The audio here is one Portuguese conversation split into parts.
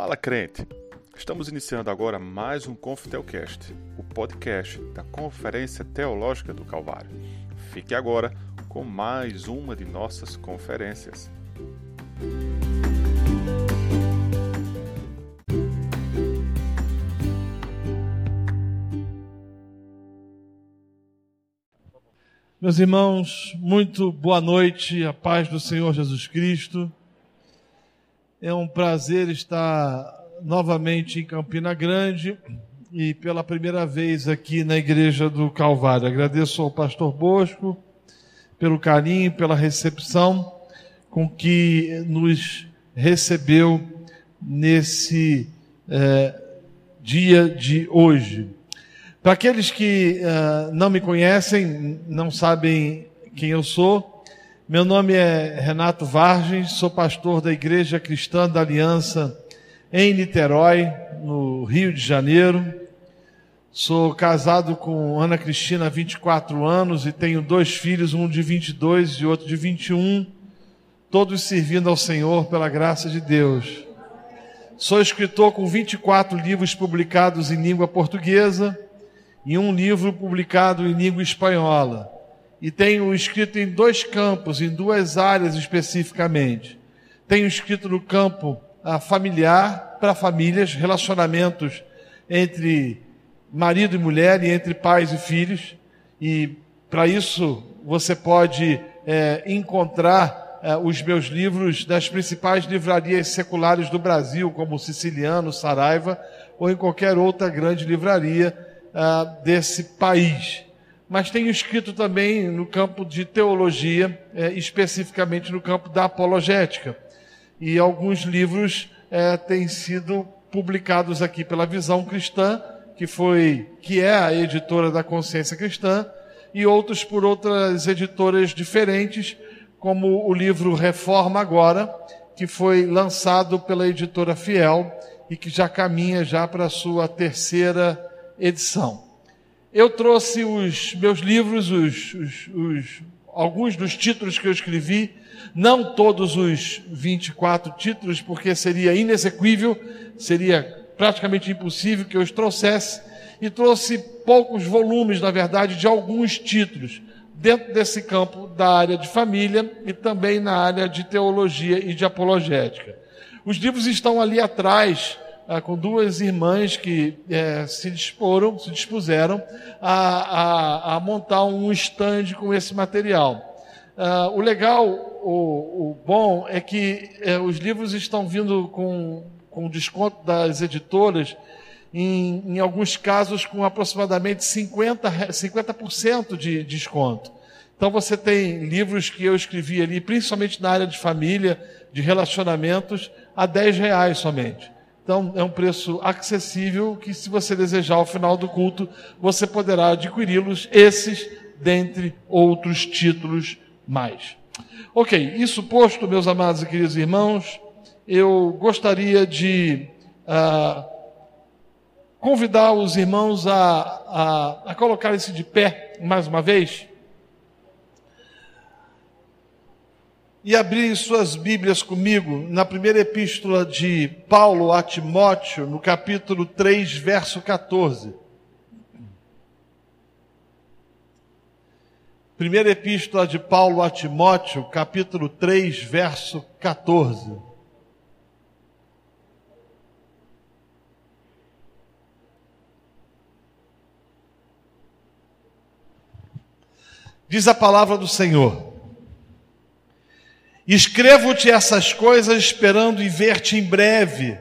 Fala crente! Estamos iniciando agora mais um Confitelcast, o podcast da Conferência Teológica do Calvário. Fique agora com mais uma de nossas conferências. Meus irmãos, muito boa noite, a paz do Senhor Jesus Cristo. É um prazer estar novamente em Campina Grande e pela primeira vez aqui na Igreja do Calvário. Agradeço ao pastor Bosco pelo carinho, pela recepção com que nos recebeu nesse é, dia de hoje. Para aqueles que uh, não me conhecem, não sabem quem eu sou, meu nome é Renato Vargens, sou pastor da Igreja Cristã da Aliança em Niterói, no Rio de Janeiro. Sou casado com Ana Cristina há 24 anos e tenho dois filhos, um de 22 e outro de 21, todos servindo ao Senhor pela graça de Deus. Sou escritor com 24 livros publicados em língua portuguesa e um livro publicado em língua espanhola e tenho escrito em dois campos, em duas áreas especificamente. Tenho escrito no campo ah, familiar, para famílias, relacionamentos entre marido e mulher e entre pais e filhos. E para isso você pode é, encontrar é, os meus livros nas principais livrarias seculares do Brasil, como Siciliano, Saraiva, ou em qualquer outra grande livraria ah, desse país mas tenho escrito também no campo de teologia, é, especificamente no campo da apologética. E alguns livros é, têm sido publicados aqui pela Visão Cristã, que foi, que é a editora da Consciência Cristã, e outros por outras editoras diferentes, como o livro Reforma Agora, que foi lançado pela editora Fiel e que já caminha já para a sua terceira edição. Eu trouxe os meus livros, os, os, os, alguns dos títulos que eu escrevi, não todos os 24 títulos, porque seria inexequível, seria praticamente impossível que eu os trouxesse, e trouxe poucos volumes, na verdade, de alguns títulos, dentro desse campo da área de família e também na área de teologia e de apologética. Os livros estão ali atrás, ah, com duas irmãs que é, se disporam, se dispuseram a, a, a, montar um stand com esse material. Ah, o legal, o, o, bom, é que é, os livros estão vindo com, com desconto das editoras, em, em alguns casos com aproximadamente 50%, 50 de desconto. Então você tem livros que eu escrevi ali, principalmente na área de família, de relacionamentos, a 10 reais somente. Então, é um preço acessível que, se você desejar ao final do culto, você poderá adquiri-los, esses dentre outros títulos mais. Ok, isso posto, meus amados e queridos irmãos, eu gostaria de uh, convidar os irmãos a, a, a colocarem-se de pé mais uma vez. E abrirem suas Bíblias comigo na primeira epístola de Paulo a Timóteo, no capítulo 3, verso 14. Primeira epístola de Paulo a Timóteo, capítulo 3, verso 14. Diz a palavra do Senhor. Escrevo-te essas coisas esperando e ver-te em breve,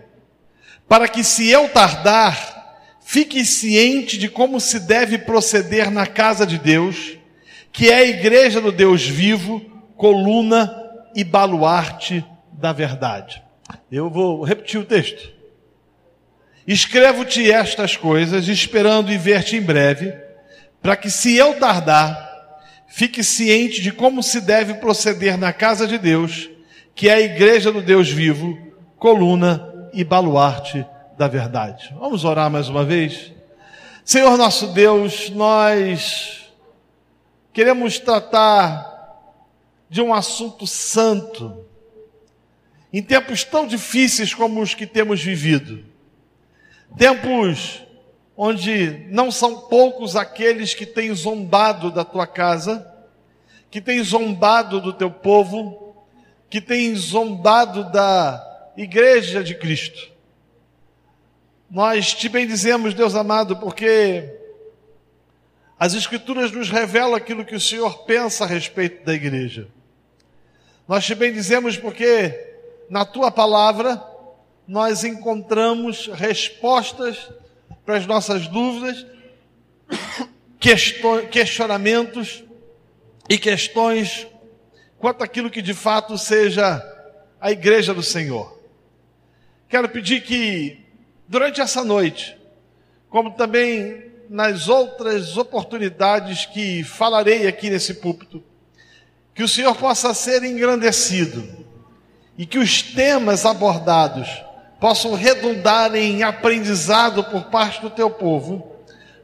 para que, se eu tardar, fiques ciente de como se deve proceder na casa de Deus, que é a igreja do Deus vivo, coluna e baluarte da verdade. Eu vou repetir o texto. Escrevo-te estas coisas, esperando e ver-te em breve, para que, se eu tardar, Fique ciente de como se deve proceder na casa de Deus, que é a igreja do Deus vivo, coluna e baluarte da verdade. Vamos orar mais uma vez? Senhor nosso Deus, nós queremos tratar de um assunto santo em tempos tão difíceis como os que temos vivido, tempos onde não são poucos aqueles que têm zombado da tua casa, que têm zombado do teu povo, que têm zombado da igreja de Cristo. Nós te bendizemos, Deus amado, porque as Escrituras nos revelam aquilo que o Senhor pensa a respeito da igreja. Nós te bendizemos porque na tua palavra nós encontramos respostas para as nossas dúvidas, questionamentos e questões quanto àquilo que de fato seja a igreja do Senhor. Quero pedir que durante essa noite, como também nas outras oportunidades que falarei aqui nesse púlpito, que o Senhor possa ser engrandecido e que os temas abordados possam redundar em aprendizado por parte do teu povo,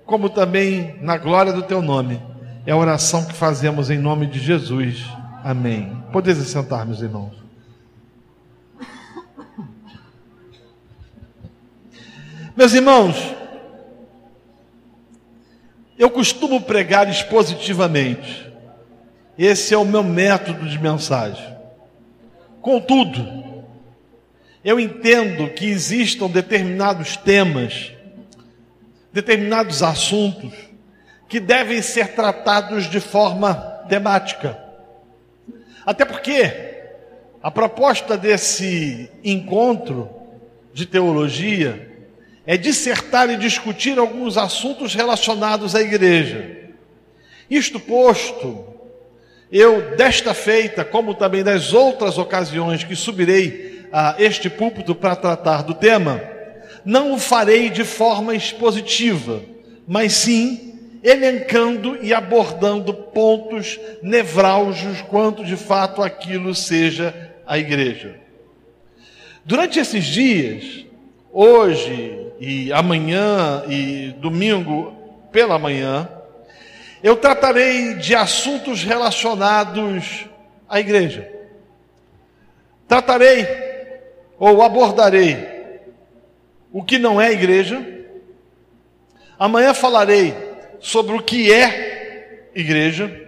como também na glória do teu nome. É a oração que fazemos em nome de Jesus. Amém. Podeis sentar, meus irmãos. Meus irmãos, eu costumo pregar expositivamente. Esse é o meu método de mensagem. Contudo, eu entendo que existam determinados temas, determinados assuntos, que devem ser tratados de forma temática. Até porque a proposta desse encontro de teologia é dissertar e discutir alguns assuntos relacionados à igreja. Isto posto, eu, desta feita, como também das outras ocasiões que subirei a este púlpito para tratar do tema, não o farei de forma expositiva, mas sim elencando e abordando pontos nevrálgicos quanto de fato aquilo seja a igreja. Durante esses dias, hoje e amanhã e domingo pela manhã, eu tratarei de assuntos relacionados à igreja. Tratarei ou abordarei o que não é igreja. Amanhã falarei sobre o que é igreja.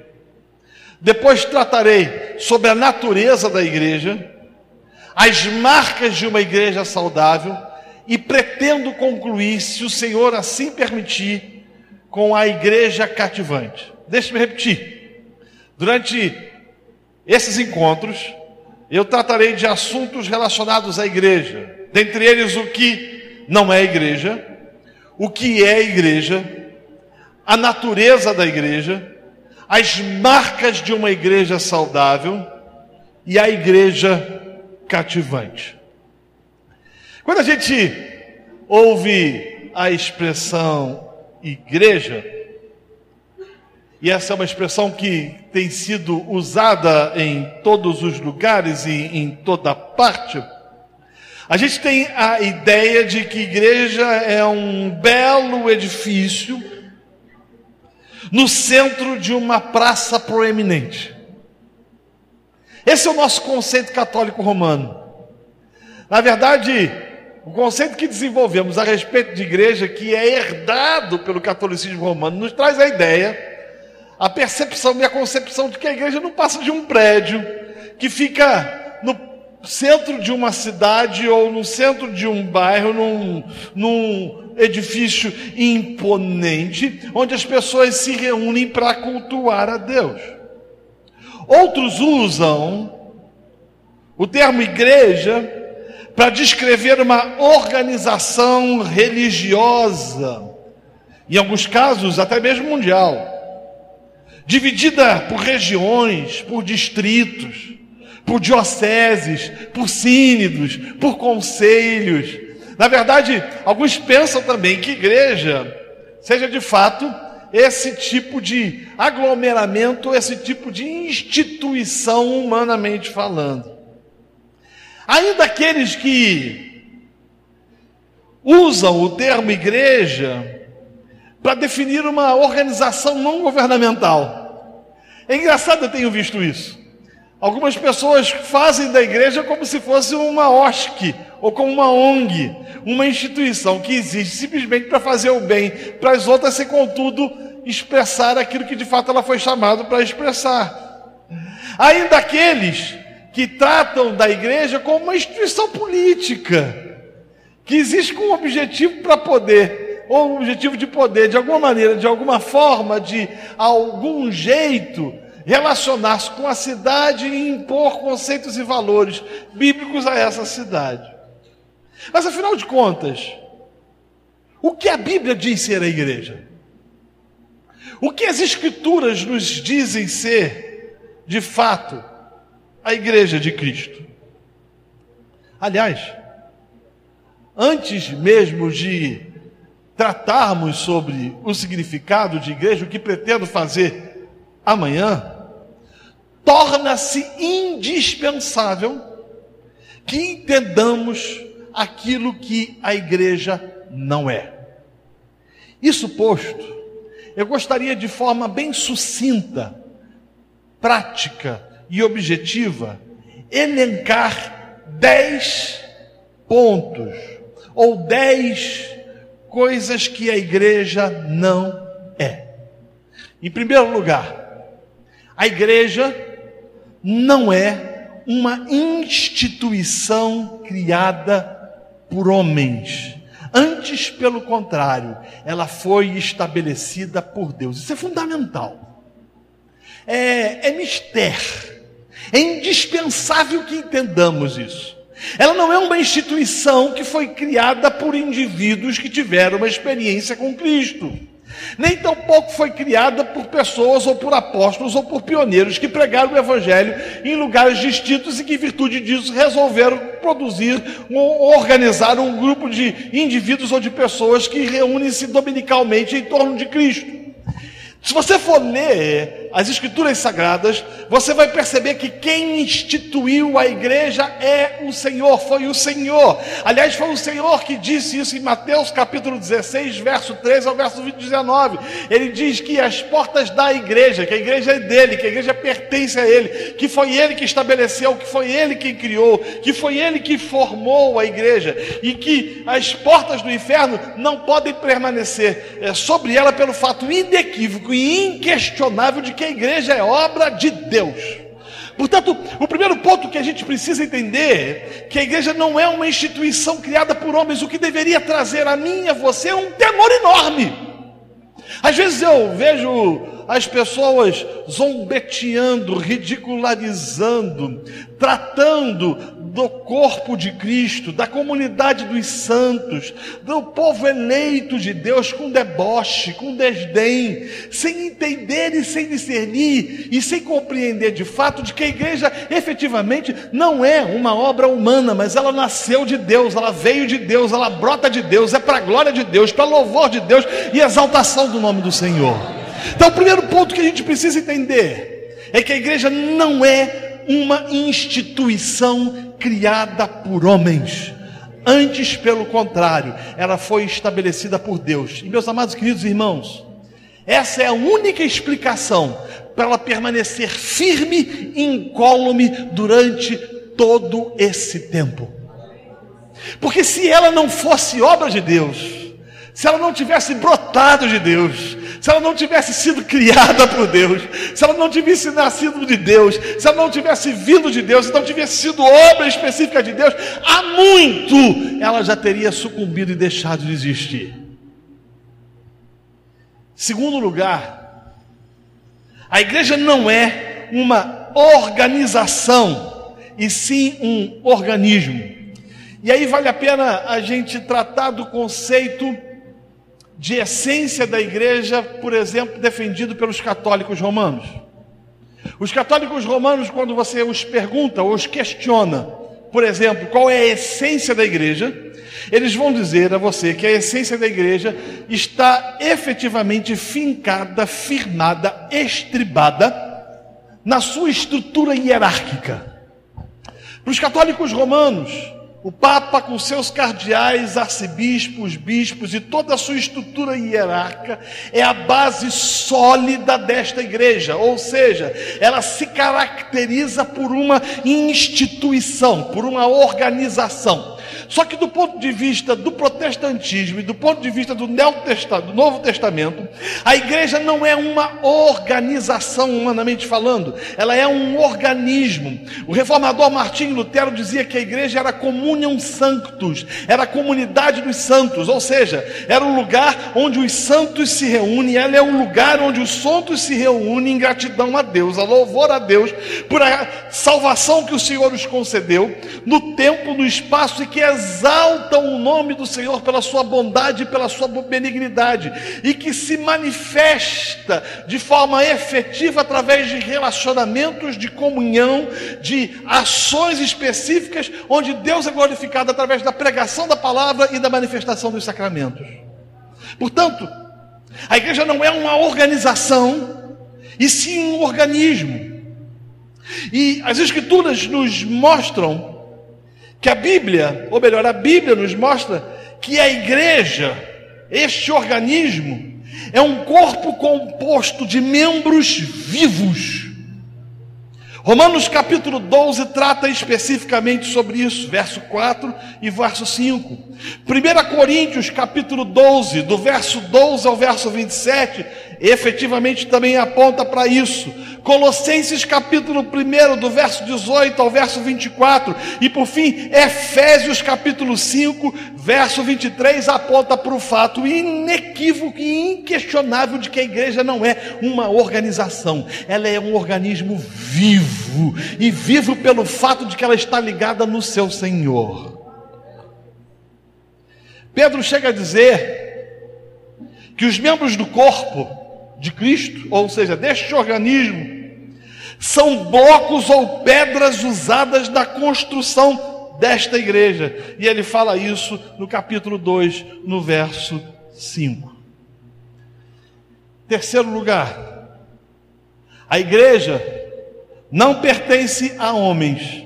Depois tratarei sobre a natureza da igreja, as marcas de uma igreja saudável e pretendo concluir, se o Senhor assim permitir, com a igreja cativante. Deixe-me repetir. Durante esses encontros, eu tratarei de assuntos relacionados à igreja, dentre eles o que não é igreja, o que é igreja, a natureza da igreja, as marcas de uma igreja saudável e a igreja cativante. Quando a gente ouve a expressão igreja, e essa é uma expressão que tem sido usada em todos os lugares e em toda parte, a gente tem a ideia de que igreja é um belo edifício no centro de uma praça proeminente. Esse é o nosso conceito católico romano. Na verdade, o conceito que desenvolvemos a respeito de igreja, que é herdado pelo catolicismo romano, nos traz a ideia, a percepção e a concepção de que a igreja não passa de um prédio que fica no centro de uma cidade ou no centro de um bairro, num, num edifício imponente, onde as pessoas se reúnem para cultuar a Deus. Outros usam o termo igreja para descrever uma organização religiosa, em alguns casos até mesmo mundial, dividida por regiões, por distritos, por dioceses, por sínodos, por conselhos. Na verdade, alguns pensam também que igreja seja de fato esse tipo de aglomeramento, esse tipo de instituição humanamente falando. Ainda aqueles que usam o termo igreja para definir uma organização não governamental. É engraçado, eu tenho visto isso. Algumas pessoas fazem da igreja como se fosse uma OSC ou como uma ONG, uma instituição que existe simplesmente para fazer o bem para as outras, sem contudo expressar aquilo que de fato ela foi chamada para expressar. Ainda aqueles que tratam da igreja como uma instituição política, que existe com um objetivo para poder, ou um objetivo de poder, de alguma maneira, de alguma forma, de algum jeito, relacionar-se com a cidade e impor conceitos e valores bíblicos a essa cidade. Mas afinal de contas, o que a Bíblia diz ser a igreja? O que as Escrituras nos dizem ser, de fato, a igreja de Cristo? Aliás, antes mesmo de tratarmos sobre o significado de igreja, o que pretendo fazer amanhã, torna-se indispensável que entendamos aquilo que a igreja não é. Isso posto, eu gostaria de forma bem sucinta, prática e objetiva, elencar dez pontos ou dez coisas que a igreja não é. Em primeiro lugar, a igreja não é uma instituição criada por homens. Antes, pelo contrário, ela foi estabelecida por Deus. Isso é fundamental. É, é mistério. É indispensável que entendamos isso. Ela não é uma instituição que foi criada por indivíduos que tiveram uma experiência com Cristo. Nem tampouco foi criada por pessoas ou por apóstolos ou por pioneiros que pregaram o evangelho em lugares distintos e que, em virtude disso, resolveram produzir ou organizar um grupo de indivíduos ou de pessoas que reúnem-se dominicalmente em torno de Cristo. Se você for ler as Escrituras Sagradas, você vai perceber que quem instituiu a igreja é o Senhor, foi o Senhor. Aliás, foi o Senhor que disse isso em Mateus capítulo 16, verso 13 ao verso 19. Ele diz que as portas da igreja, que a igreja é dele, que a igreja pertence a ele, que foi ele que estabeleceu, que foi ele que criou, que foi ele que formou a igreja e que as portas do inferno não podem permanecer é, sobre ela pelo fato inequívoco e inquestionável de que a igreja é obra de Deus. Portanto, o primeiro ponto que a gente precisa entender é que a igreja não é uma instituição criada por homens, o que deveria trazer a mim e a você é um temor enorme. Às vezes eu vejo as pessoas zombeteando, ridicularizando, tratando do corpo de Cristo, da comunidade dos santos, do povo eleito de Deus com deboche, com desdém, sem entender e sem discernir e sem compreender de fato de que a igreja efetivamente não é uma obra humana, mas ela nasceu de Deus, ela veio de Deus, ela brota de Deus, é para a glória de Deus, para louvor de Deus e exaltação do nome do Senhor. Então, o primeiro ponto que a gente precisa entender é que a igreja não é uma instituição criada por homens. Antes, pelo contrário, ela foi estabelecida por Deus. E meus amados queridos irmãos, essa é a única explicação para ela permanecer firme e incólume durante todo esse tempo. Porque se ela não fosse obra de Deus, se ela não tivesse brotado de Deus, se ela não tivesse sido criada por Deus, se ela não tivesse nascido de Deus, se ela não tivesse vindo de Deus, se não tivesse sido obra específica de Deus, há muito ela já teria sucumbido e deixado de existir. Segundo lugar, a igreja não é uma organização, e sim um organismo. E aí vale a pena a gente tratar do conceito de essência da igreja, por exemplo, defendido pelos católicos romanos. Os católicos romanos, quando você os pergunta ou os questiona, por exemplo, qual é a essência da igreja, eles vão dizer a você que a essência da igreja está efetivamente fincada, firmada, estribada na sua estrutura hierárquica. Para os católicos romanos, O Papa, com seus cardeais, arcebispos, bispos e toda a sua estrutura hierárquica, é a base sólida desta igreja, ou seja, ela se caracteriza por uma instituição, por uma organização. Só que do ponto de vista do protestantismo e do ponto de vista do, do Novo Testamento, a igreja não é uma organização humanamente falando, ela é um organismo. O reformador Martinho Lutero dizia que a igreja era comunhão sanctus, era a comunidade dos santos, ou seja, era um lugar onde os santos se reúnem, ela é um lugar onde os santos se reúnem em gratidão a Deus, a louvor a Deus por a salvação que o Senhor os concedeu no tempo, no espaço e que é exaltam o nome do Senhor pela sua bondade e pela sua benignidade, e que se manifesta de forma efetiva através de relacionamentos, de comunhão, de ações específicas, onde Deus é glorificado através da pregação da palavra e da manifestação dos sacramentos. Portanto, a igreja não é uma organização, e sim um organismo. E as Escrituras nos mostram que a Bíblia, ou melhor, a Bíblia nos mostra que a igreja, este organismo, é um corpo composto de membros vivos. Romanos capítulo 12 trata especificamente sobre isso, verso 4 e verso 5. 1 Coríntios capítulo 12, do verso 12 ao verso 27, efetivamente também aponta para isso. Colossenses capítulo 1, do verso 18 ao verso 24, e por fim, Efésios capítulo 5, verso 23, aponta para o fato inequívoco e inquestionável de que a igreja não é uma organização, ela é um organismo vivo, e vivo pelo fato de que ela está ligada no seu Senhor. Pedro chega a dizer que os membros do corpo de Cristo, ou seja, deste organismo, são blocos ou pedras usadas na construção desta igreja. E ele fala isso no capítulo 2, no verso 5. Terceiro lugar, a igreja não pertence a homens,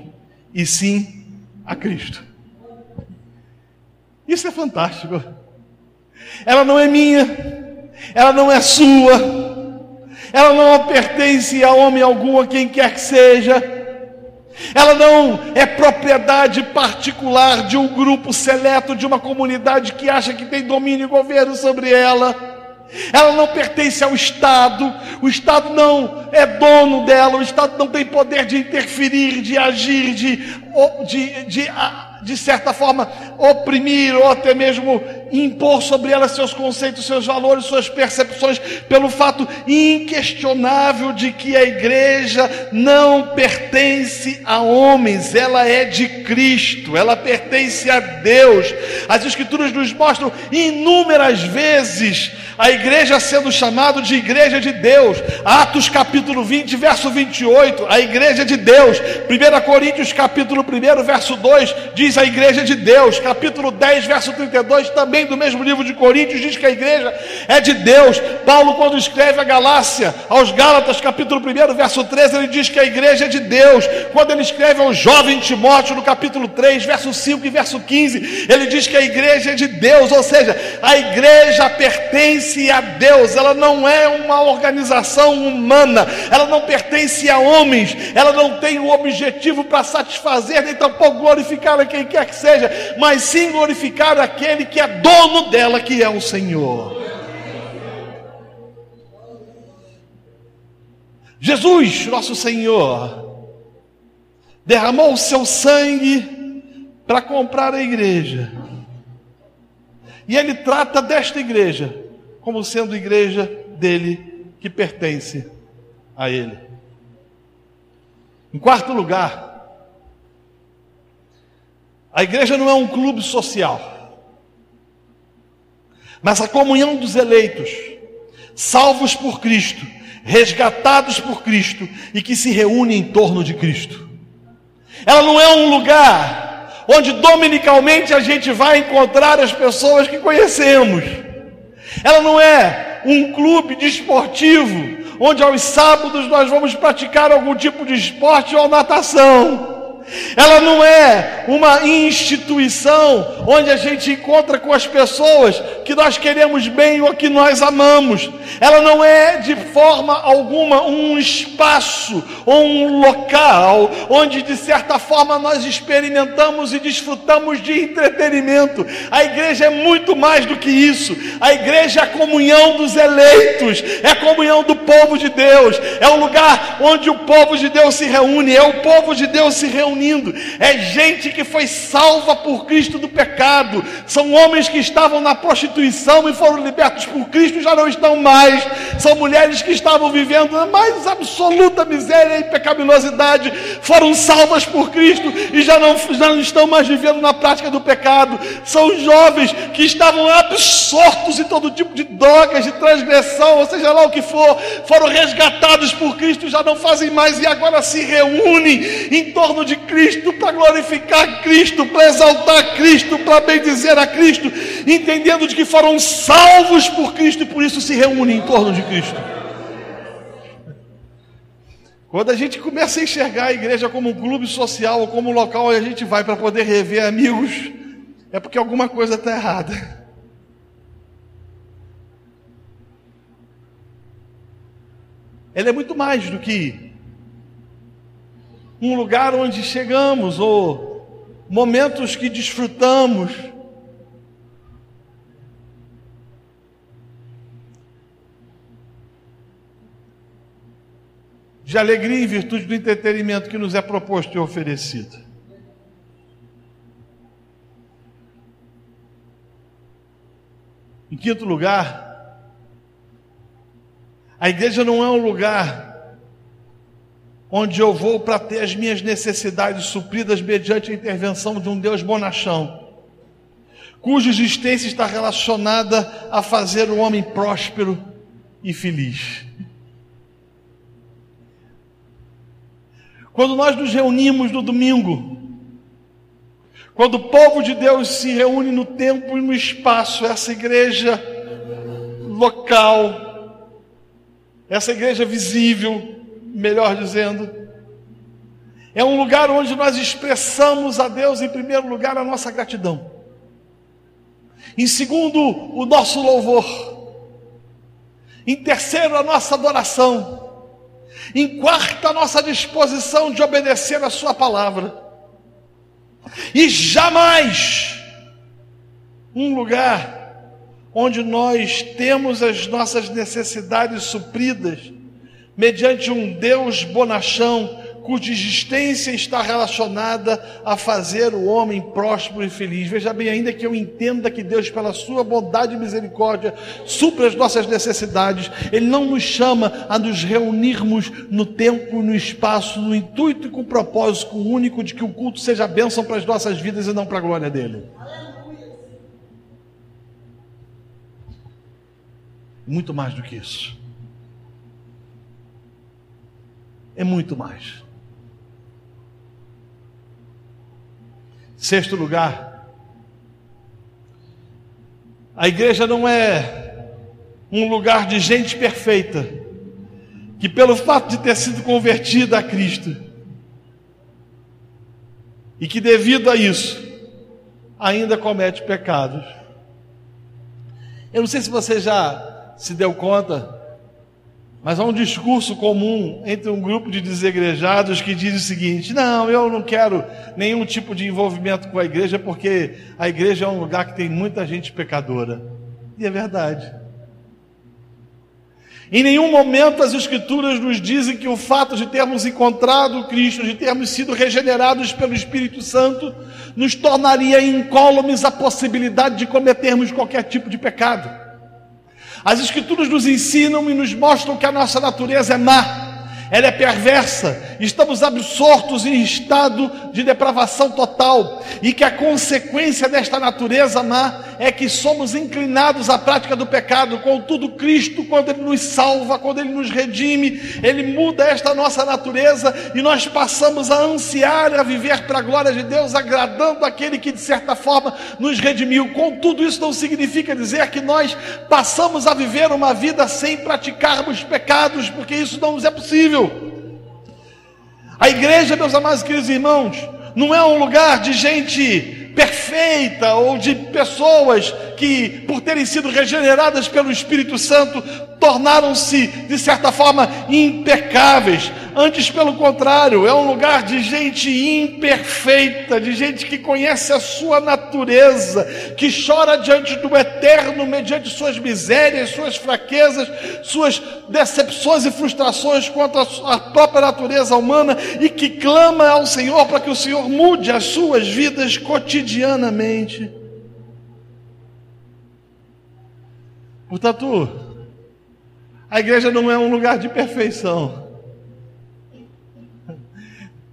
e sim a Cristo. Isso é fantástico. Ela não é minha, ela não é sua, ela não pertence a homem algum, a quem quer que seja, ela não é propriedade particular de um grupo seleto, de uma comunidade que acha que tem domínio e governo sobre ela. Ela não pertence ao Estado, o Estado não é dono dela, o Estado não tem poder de interferir, de agir, de, de, de, de de certa forma, oprimir ou até mesmo impor sobre ela seus conceitos, seus valores, suas percepções, pelo fato inquestionável de que a igreja não pertence a homens, ela é de Cristo, ela pertence a Deus. As Escrituras nos mostram inúmeras vezes a igreja sendo chamada de igreja de Deus. Atos capítulo 20, verso 28, a igreja de Deus. 1 Coríntios capítulo 1, verso 2, diz a igreja de Deus. Capítulo 10, verso 32, também do mesmo livro de Coríntios, diz que a igreja é de Deus. Paulo, quando escreve a Galácia, aos Gálatas, capítulo 1, verso 13, ele diz que a igreja é de Deus. Quando ele escreve ao jovem Timóteo, no capítulo 3, verso 5 e verso 15, ele diz que a igreja é de Deus, ou seja, a igreja pertence a Deus, ela não é uma organização humana, ela não pertence a homens, ela não tem o objetivo para satisfazer, nem tampouco glorificar a quem quer que seja, mas sim glorificar aquele que é dono dela, que é o Senhor. Jesus, nosso Senhor, derramou o seu sangue para comprar a igreja. E ele trata desta igreja como sendo igreja dele que pertence a ele. Em quarto lugar, a igreja não é um clube social, mas a comunhão dos eleitos, salvos por Cristo, resgatados por Cristo e que se reúnem em torno de Cristo. Ela não é um lugar onde dominicalmente a gente vai encontrar as pessoas que conhecemos. Ela não é um clube desportivo onde aos sábados nós vamos praticar algum tipo de esporte ou natação. Ela não é uma instituição onde a gente encontra com as pessoas que nós queremos bem ou que nós amamos. Ela não é de forma alguma um espaço ou um local onde de certa forma nós experimentamos e desfrutamos de entretenimento. A igreja é muito mais do que isso. A igreja é a comunhão dos eleitos, é a comunhão do povo de Deus, é o lugar onde o povo de Deus se reúne, é o povo de Deus se reunindo, é gente que foi salva por Cristo do pecado, são homens que estavam na prostituição e foram libertos por Cristo e já não estão mais, são mulheres que estavam vivendo na mais absoluta miséria e pecaminosidade, foram salvas por Cristo e já não, já não estão mais vivendo na prática do pecado, são jovens que estavam absortos em todo tipo de drogas, de transgressão, ou seja lá o que for, foram resgatados por Cristo, já não fazem mais e agora se reúnem em torno de Cristo para glorificar Cristo, para exaltar Cristo, para bendizer a Cristo, entendendo de que foram salvos por Cristo e por isso se reúnem em torno de Cristo. Quando a gente começa a enxergar a igreja como um clube social ou como um local onde a gente vai para poder rever amigos, é porque alguma coisa está errada. Ela é muito mais do que um lugar onde chegamos ou momentos que desfrutamos. De alegria em virtude do entretenimento que nos é proposto e oferecido. Em quinto lugar, a igreja não é um lugar onde eu vou para ter as minhas necessidades supridas mediante a intervenção de um Deus bonachão, cuja existência está relacionada a fazer o homem próspero e feliz. Quando nós nos reunimos no domingo, quando o povo de Deus se reúne no tempo e no espaço, essa igreja local, essa igreja visível, melhor dizendo, é um lugar onde nós expressamos a Deus, em primeiro lugar, a nossa gratidão. Em segundo, o nosso louvor. Em terceiro, a nossa adoração. Em quarto, a nossa disposição de obedecer a Sua palavra. E jamais um lugar onde nós temos as nossas necessidades supridas mediante um Deus bonachão, cuja existência está relacionada a fazer o homem próspero e feliz. Veja bem, ainda que eu entenda que Deus, pela sua bondade e misericórdia, supra as nossas necessidades, Ele não nos chama a nos reunirmos no tempo, no espaço, no intuito e com o propósito único de que o culto seja bênção para as nossas vidas e não para a glória dele. Muito mais do que isso. É muito mais. Sexto lugar, a igreja não é um lugar de gente perfeita, que pelo fato de ter sido convertida a Cristo, e que devido a isso, ainda comete pecados. Eu não sei se você já se deu conta, mas há um discurso comum entre um grupo de desegrejados que diz o seguinte: não, eu não quero nenhum tipo de envolvimento com a igreja, porque a igreja é um lugar que tem muita gente pecadora. E é verdade. Em nenhum momento as Escrituras nos dizem que o fato de termos encontrado Cristo, de termos sido regenerados pelo Espírito Santo, nos tornaria incólumes a possibilidade de cometermos qualquer tipo de pecado. As Escrituras nos ensinam e nos mostram que a nossa natureza é má ela é perversa, estamos absortos em estado de depravação total, e que a consequência desta natureza má é que somos inclinados à prática do pecado. Contudo, Cristo, quando Ele nos salva, quando Ele nos redime, Ele muda esta nossa natureza e nós passamos a ansiar, a viver para a glória de Deus, agradando aquele que de certa forma nos redimiu. Contudo, isso não significa dizer que nós passamos a viver uma vida sem praticarmos pecados, porque isso não nos é possível. A igreja, meus amados queridos irmãos, não é um lugar de gente perfeita ou de pessoas que, por terem sido regeneradas pelo Espírito Santo, tornaram-se, de certa forma, impecáveis. Antes, pelo contrário, é um lugar de gente imperfeita, de gente que conhece a sua natureza, que chora diante do eterno, mediante suas misérias, suas fraquezas, suas decepções e frustrações quanto à própria natureza humana e que clama ao Senhor para que o Senhor mude as suas vidas cotidianamente. Portanto, a igreja não é um lugar de perfeição.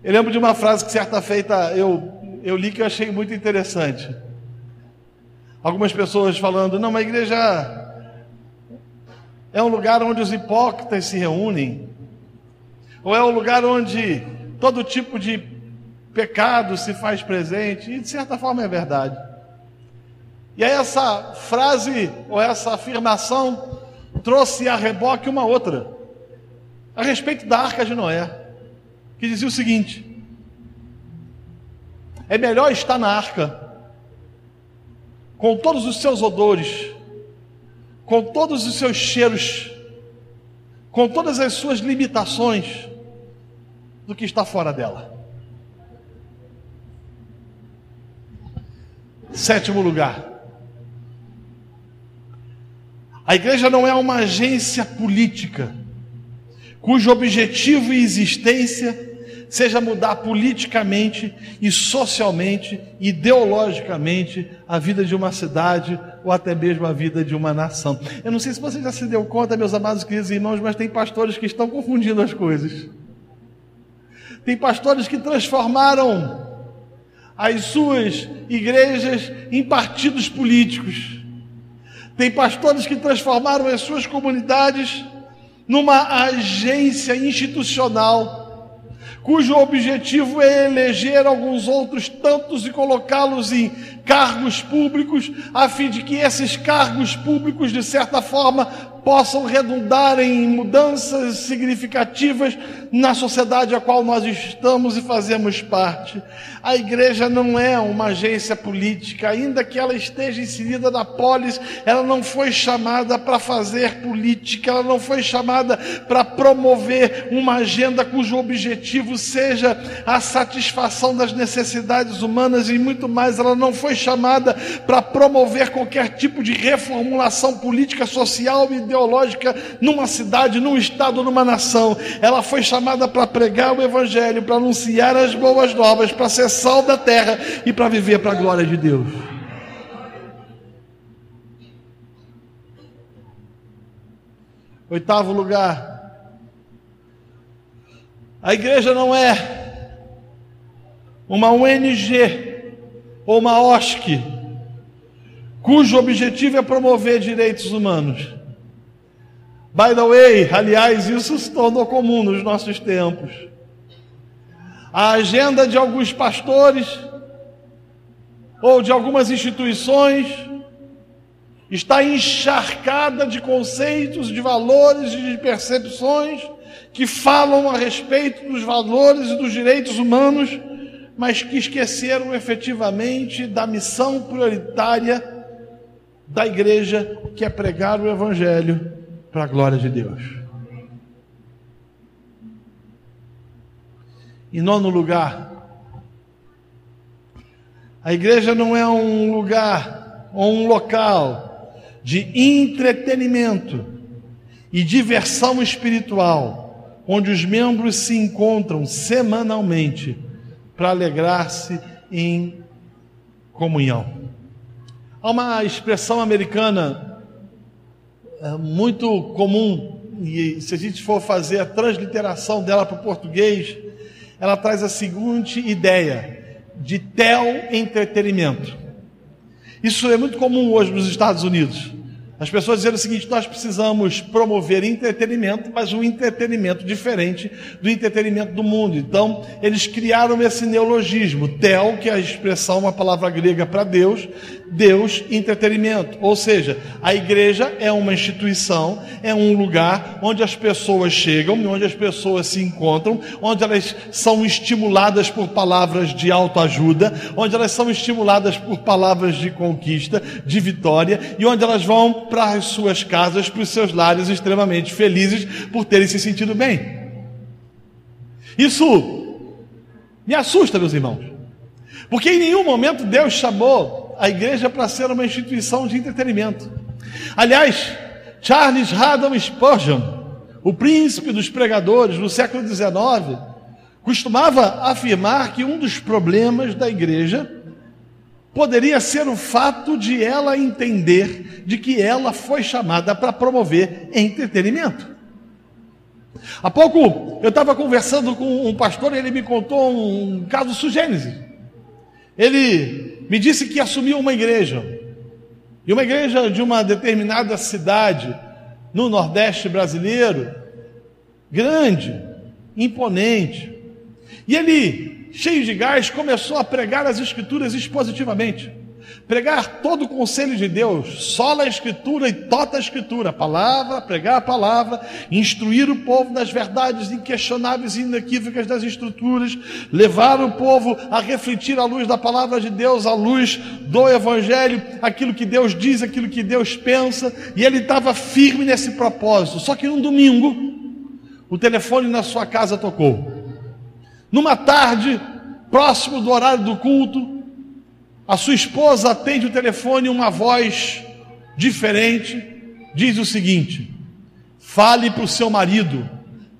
Eu lembro de uma frase que certa feita eu, eu li que eu achei muito interessante. Algumas pessoas falando, não, uma igreja é um lugar onde os hipócritas se reúnem, ou é um lugar onde todo tipo de pecado se faz presente, e de certa forma é verdade. E aí essa frase, ou essa afirmação, trouxe a reboque uma outra, a respeito da arca de Noé que dizia o seguinte: é melhor estar na arca com todos os seus odores, com todos os seus cheiros, com todas as suas limitações, do que estar fora dela. Sétimo lugar. A igreja não é uma agência política, cujo objetivo e existência seja mudar politicamente e socialmente, ideologicamente a vida de uma cidade ou até mesmo a vida de uma nação. Eu não sei se você já se deu conta, meus amados queridos irmãos, mas tem pastores que estão confundindo as coisas. Tem pastores que transformaram as suas igrejas em partidos políticos. Tem pastores que transformaram as suas comunidades numa agência institucional cujo objetivo é eleger alguns outros tantos e colocá-los em cargos públicos, a fim de que esses cargos públicos, de certa forma, possam redundar em mudanças significativas na sociedade a qual nós estamos e fazemos parte. A igreja não é uma agência política, ainda que ela esteja inserida na polis, ela não foi chamada para fazer política, ela não foi chamada para promover uma agenda cujo objetivo seja a satisfação das necessidades humanas e muito mais, ela não foi chamada para promover qualquer tipo de reformulação política, social e ideológica ideológica numa cidade, num estado, numa nação. Ela foi chamada para pregar o Evangelho, para anunciar as boas novas, para ser sal da terra e para viver para a glória de Deus. Oitavo lugar. A igreja não é uma ONG ou uma OSC, cujo objetivo é promover direitos humanos. By the way, aliás, isso se tornou comum nos nossos tempos. A agenda de alguns pastores ou de algumas instituições está encharcada de conceitos, de valores e de percepções que falam a respeito dos valores e dos direitos humanos, mas que esqueceram efetivamente da missão prioritária da igreja, que é pregar o Evangelho para a glória de Deus. Em nono lugar, a igreja não é um lugar ou um local de entretenimento e diversão espiritual, onde os membros se encontram semanalmente para alegrar-se em comunhão. Há uma expressão americana é muito comum, e se a gente for fazer a transliteração dela para o português, ela traz a seguinte ideia de tel entretenimento. Isso é muito comum hoje nos Estados Unidos. As pessoas dizendo o seguinte: nós precisamos promover entretenimento, mas um entretenimento diferente do entretenimento do mundo. Então, eles criaram esse neologismo, tel, que é a expressão, uma palavra grega para Deus, Deus, entretenimento. Ou seja, a igreja é uma instituição, é um lugar onde as pessoas chegam, onde as pessoas se encontram, onde elas são estimuladas por palavras de autoajuda, onde elas são estimuladas por palavras de conquista, de vitória, e onde elas vão para as suas casas, para os seus lares extremamente felizes por terem se sentido bem. Isso me assusta, meus irmãos, porque em nenhum momento Deus chamou a igreja para ser uma instituição de entretenimento. Aliás, Charles Haddon Spurgeon, o príncipe dos pregadores no século XIX, costumava afirmar que um dos problemas da igreja poderia ser o fato de ela entender de que ela foi chamada para promover entretenimento. Há pouco eu estava conversando com um pastor e ele me contou um caso sugênese. Ele me disse que assumiu uma igreja, e uma igreja de uma determinada cidade no Nordeste brasileiro, grande, imponente. E ele cheio de gás, começou a pregar as Escrituras expositivamente. Pregar todo o conselho de Deus, sola a Escritura e tota a Escritura, a palavra, pregar a palavra, instruir o povo nas verdades inquestionáveis e inequívocas das Escrituras, levar o povo a refletir a luz da palavra de Deus, a luz do Evangelho, aquilo que Deus diz, aquilo que Deus pensa, e ele estava firme nesse propósito. Só que num domingo, o telefone na sua casa tocou. Numa tarde, próximo do horário do culto, a sua esposa atende o telefone, uma voz diferente, diz o seguinte: fale para o seu marido,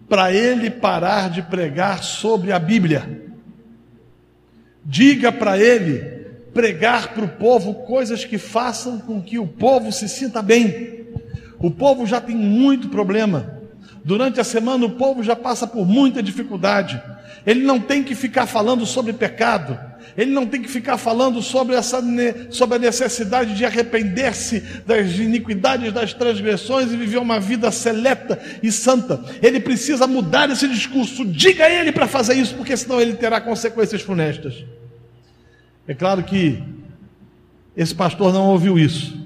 para ele parar de pregar sobre a Bíblia. Diga para ele pregar para o povo coisas que façam com que o povo se sinta bem. O povo já tem muito problema. Durante a semana o povo já passa por muita dificuldade. Ele não tem que ficar falando sobre pecado. Ele não tem que ficar falando sobre, essa, sobre a necessidade de arrepender-se das iniquidades, das transgressões e viver uma vida seleta e santa. Ele precisa mudar esse discurso. Diga a ele para fazer isso, porque senão ele terá consequências funestas. É claro que esse pastor não ouviu isso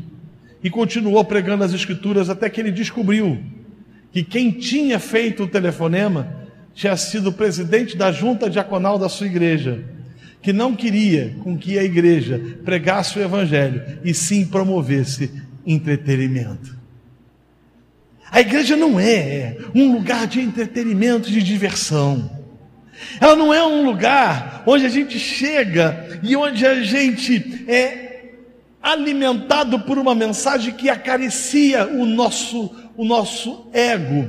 e continuou pregando as Escrituras até que ele descobriu que quem tinha feito o telefonema tinha sido presidente da junta diaconal da sua igreja, que não queria com que a igreja pregasse o evangelho e sim promovesse entretenimento. A igreja não é um lugar de entretenimento, de diversão. Ela não é um lugar onde a gente chega e onde a gente é alimentado por uma mensagem que acaricia o nosso o nosso ego.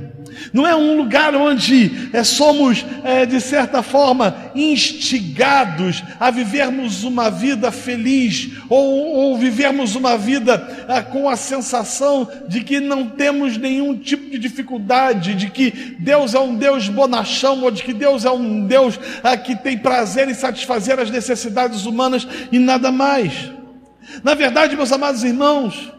Não é um lugar onde é, somos, é, de certa forma, instigados a vivermos uma vida feliz ou, ou vivermos uma vida é, com a sensação de que não temos nenhum tipo de dificuldade, de que Deus é um Deus bonachão ou de que Deus é um Deus que tem prazer em satisfazer as necessidades humanas e nada mais. Na verdade, meus amados irmãos,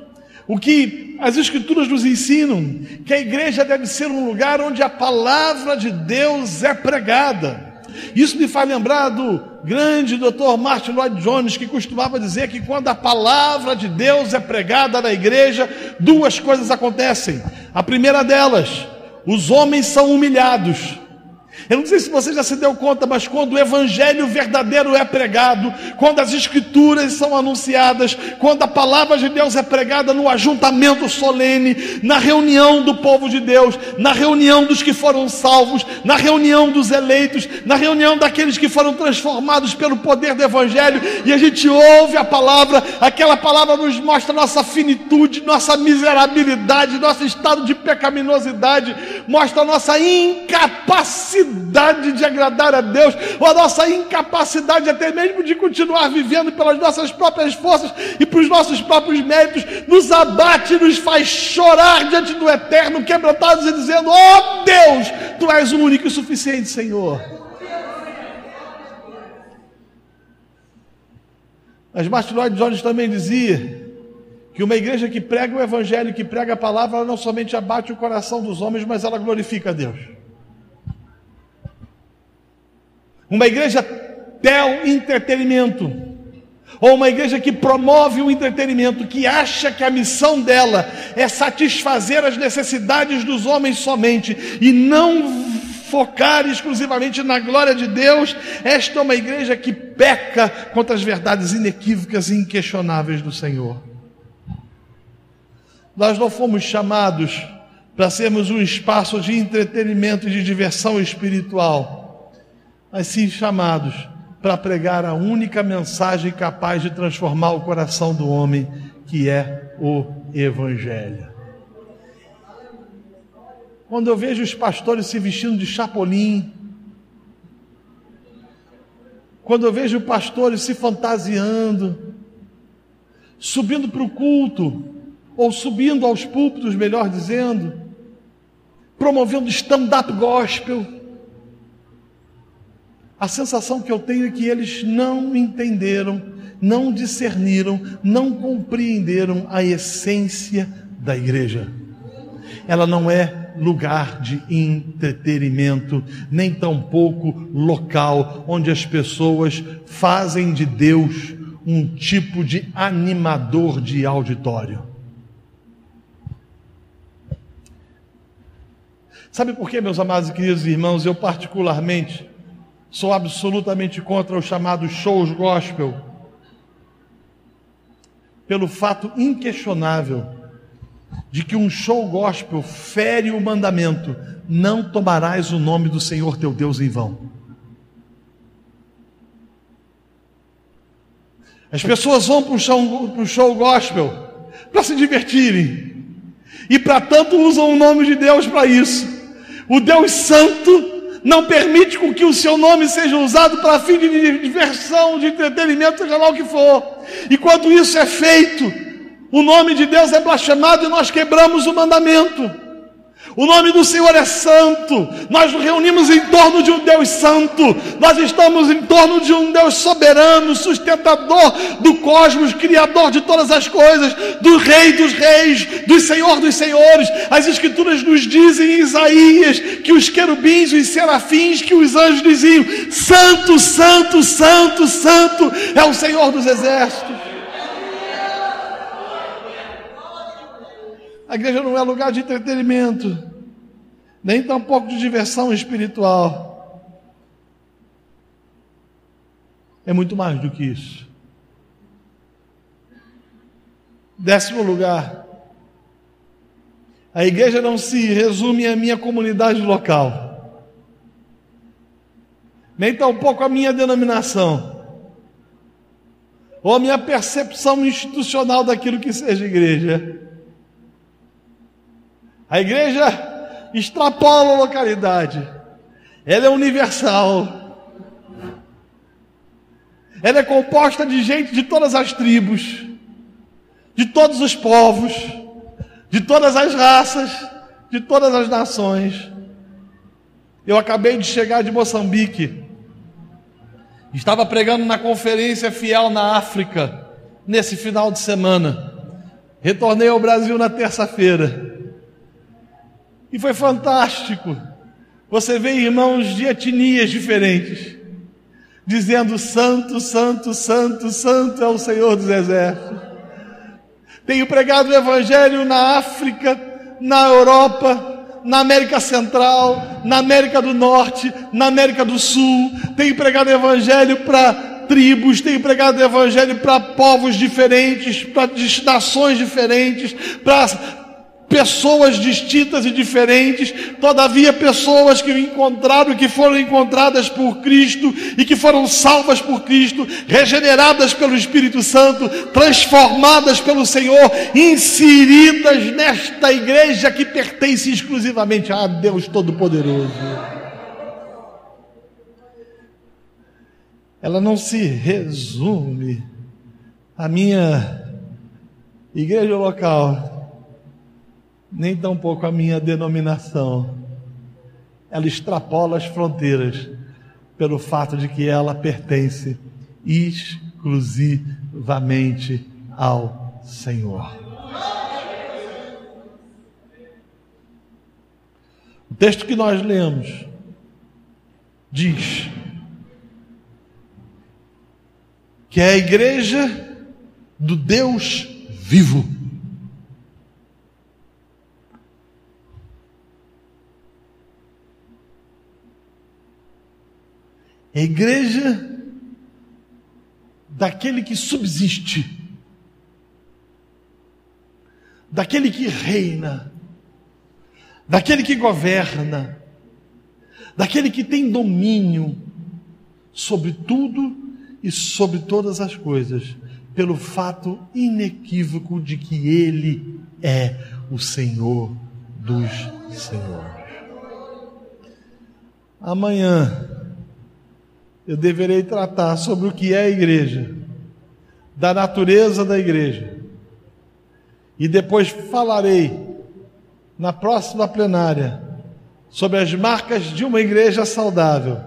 o que as Escrituras nos ensinam, que a igreja deve ser um lugar onde a palavra de Deus é pregada. Isso me faz lembrar do grande doutor Martin Lloyd Jones, que costumava dizer que quando a palavra de Deus é pregada na igreja, duas coisas acontecem. A primeira delas, os homens são humilhados. Eu não sei se você já se deu conta, mas quando o evangelho verdadeiro é pregado, quando as escrituras são anunciadas, quando a palavra de Deus é pregada no ajuntamento solene, na reunião do povo de Deus, na reunião dos que foram salvos, na reunião dos eleitos, na reunião daqueles que foram transformados pelo poder do evangelho, e a gente ouve a palavra, aquela palavra nos mostra nossa finitude, nossa miserabilidade, nosso estado de pecaminosidade, mostra nossa incapacidade de agradar a Deus, ou a nossa incapacidade até mesmo de continuar vivendo pelas nossas próprias forças e pelos nossos próprios méritos, nos abate, nos faz chorar diante do Eterno, quebrantados e dizendo: Oh Deus, Tu és o único e suficiente, Senhor. Mas Martin Lloyd Jones também dizia que uma igreja que prega o evangelho, que prega a palavra, ela não somente abate o coração dos homens, mas ela glorifica a Deus. Uma igreja tel entretenimento, ou uma igreja que promove o entretenimento, que acha que a missão dela é satisfazer as necessidades dos homens somente e não focar exclusivamente na glória de Deus, esta é uma igreja que peca contra as verdades inequívocas e inquestionáveis do Senhor. Nós não fomos chamados para sermos um espaço de entretenimento e de diversão espiritual, mas sim chamados para pregar a única mensagem capaz de transformar o coração do homem, que é o Evangelho. Quando eu vejo os pastores se vestindo de chapolim, quando eu vejo pastores se fantasiando, subindo para o culto, ou subindo aos púlpitos, melhor dizendo, promovendo stand-up gospel. A sensação que eu tenho é que eles não entenderam, não discerniram, não compreenderam a essência da igreja. Ela não é lugar de entretenimento, nem tampouco local onde as pessoas fazem de Deus um tipo de animador de auditório. Sabe por que, meus amados e queridos irmãos, eu particularmente sou absolutamente contra os chamados shows gospel? Pelo fato inquestionável de que um show gospel fere o mandamento: não tomarás o nome do Senhor teu Deus em vão. As pessoas vão para o show, show gospel para se divertirem, e para tanto usam o nome de Deus para isso. O Deus Santo não permite com que o seu nome seja usado para fim de diversão, de entretenimento, seja lá o que for. E quando isso é feito, o nome de Deus é blasfemado e nós quebramos o mandamento. O nome do Senhor é santo. Nós nos reunimos em torno de um Deus santo. Nós estamos em torno de um Deus soberano, sustentador do cosmos, criador de todas as coisas, do Rei dos Reis, do Senhor dos Senhores. As Escrituras nos dizem em Isaías que os querubins, os serafins, que os anjos diziam: Santo, Santo, Santo, Santo é o Senhor dos Exércitos. A igreja não é lugar de entretenimento, nem tampouco de diversão espiritual. É muito mais do que isso. Décimo lugar, a igreja não se resume à minha comunidade local, nem tampouco à minha denominação, ou à minha percepção institucional daquilo que seja igreja. A igreja extrapola a localidade, ela é universal. Ela é composta de gente de todas as tribos, de todos os povos, de todas as raças, de todas as nações. Eu acabei de chegar de Moçambique. Estava pregando na conferência fiel na África nesse final de semana. Retornei ao Brasil na terça-feira. E foi fantástico. Você vê irmãos de etnias diferentes, dizendo: Santo, Santo, Santo, Santo é o Senhor dos Exércitos. Tenho pregado o Evangelho na África, na Europa, na América Central, na América do Norte, na América do Sul. Tenho pregado o Evangelho para tribos, tenho pregado o Evangelho para povos diferentes, para nações diferentes, para pessoas distintas e diferentes, todavia pessoas que encontraram, que foram encontradas por Cristo e que foram salvas por Cristo, regeneradas pelo Espírito Santo, transformadas pelo Senhor, inseridas nesta igreja que pertence exclusivamente a Deus Todo-Poderoso. Ela não se resume à minha igreja local nem tampouco a minha denominação. Ela extrapola as fronteiras pelo fato de que ela pertence exclusivamente ao Senhor. O texto que nós lemos diz que é a igreja do Deus vivo. A igreja daquele que subsiste, daquele que reina, daquele que governa, daquele que tem domínio sobre tudo e sobre todas as coisas, pelo fato inequívoco de que Ele é o Senhor dos Senhores. Amanhã eu deverei tratar sobre o que é a igreja, da natureza da igreja, e depois falarei na próxima plenária sobre as marcas de uma igreja saudável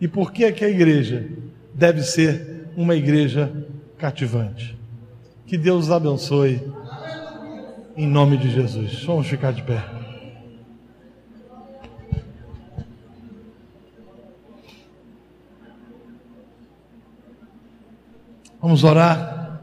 e por que, que a igreja deve ser uma igreja cativante. Que Deus abençoe em nome de Jesus. Vamos ficar de pé. Vamos orar.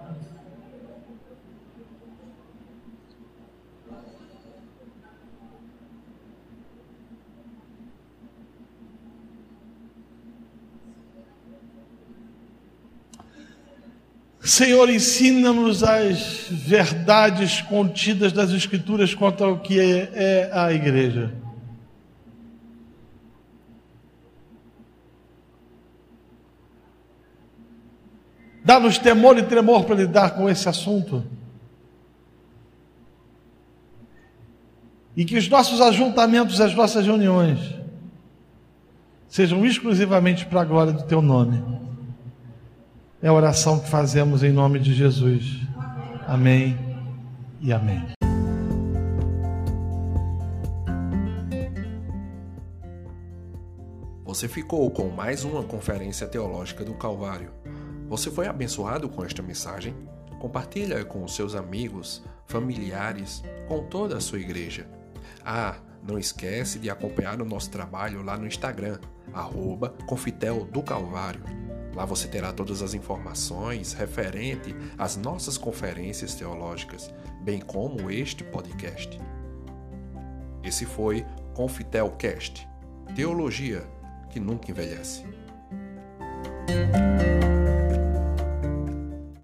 Senhor, ensina-nos as verdades contidas das Escrituras quanto ao que é, é a igreja. Dá-nos temor e tremor para lidar com esse assunto. E que os nossos ajuntamentos, as nossas reuniões, sejam exclusivamente para a glória do Teu nome. É a oração que fazemos em nome de Jesus. Amém e amém. Você ficou com mais uma conferência teológica do Calvário. Você foi abençoado com esta mensagem? Compartilha com seus amigos, familiares, com toda a sua igreja. Ah, não esquece de acompanhar o nosso trabalho lá no Instagram, arroba Confitel do Calvário. Lá você terá todas as informações referente às nossas conferências teológicas, bem como este podcast. Esse foi Confitelcast Teologia que nunca envelhece.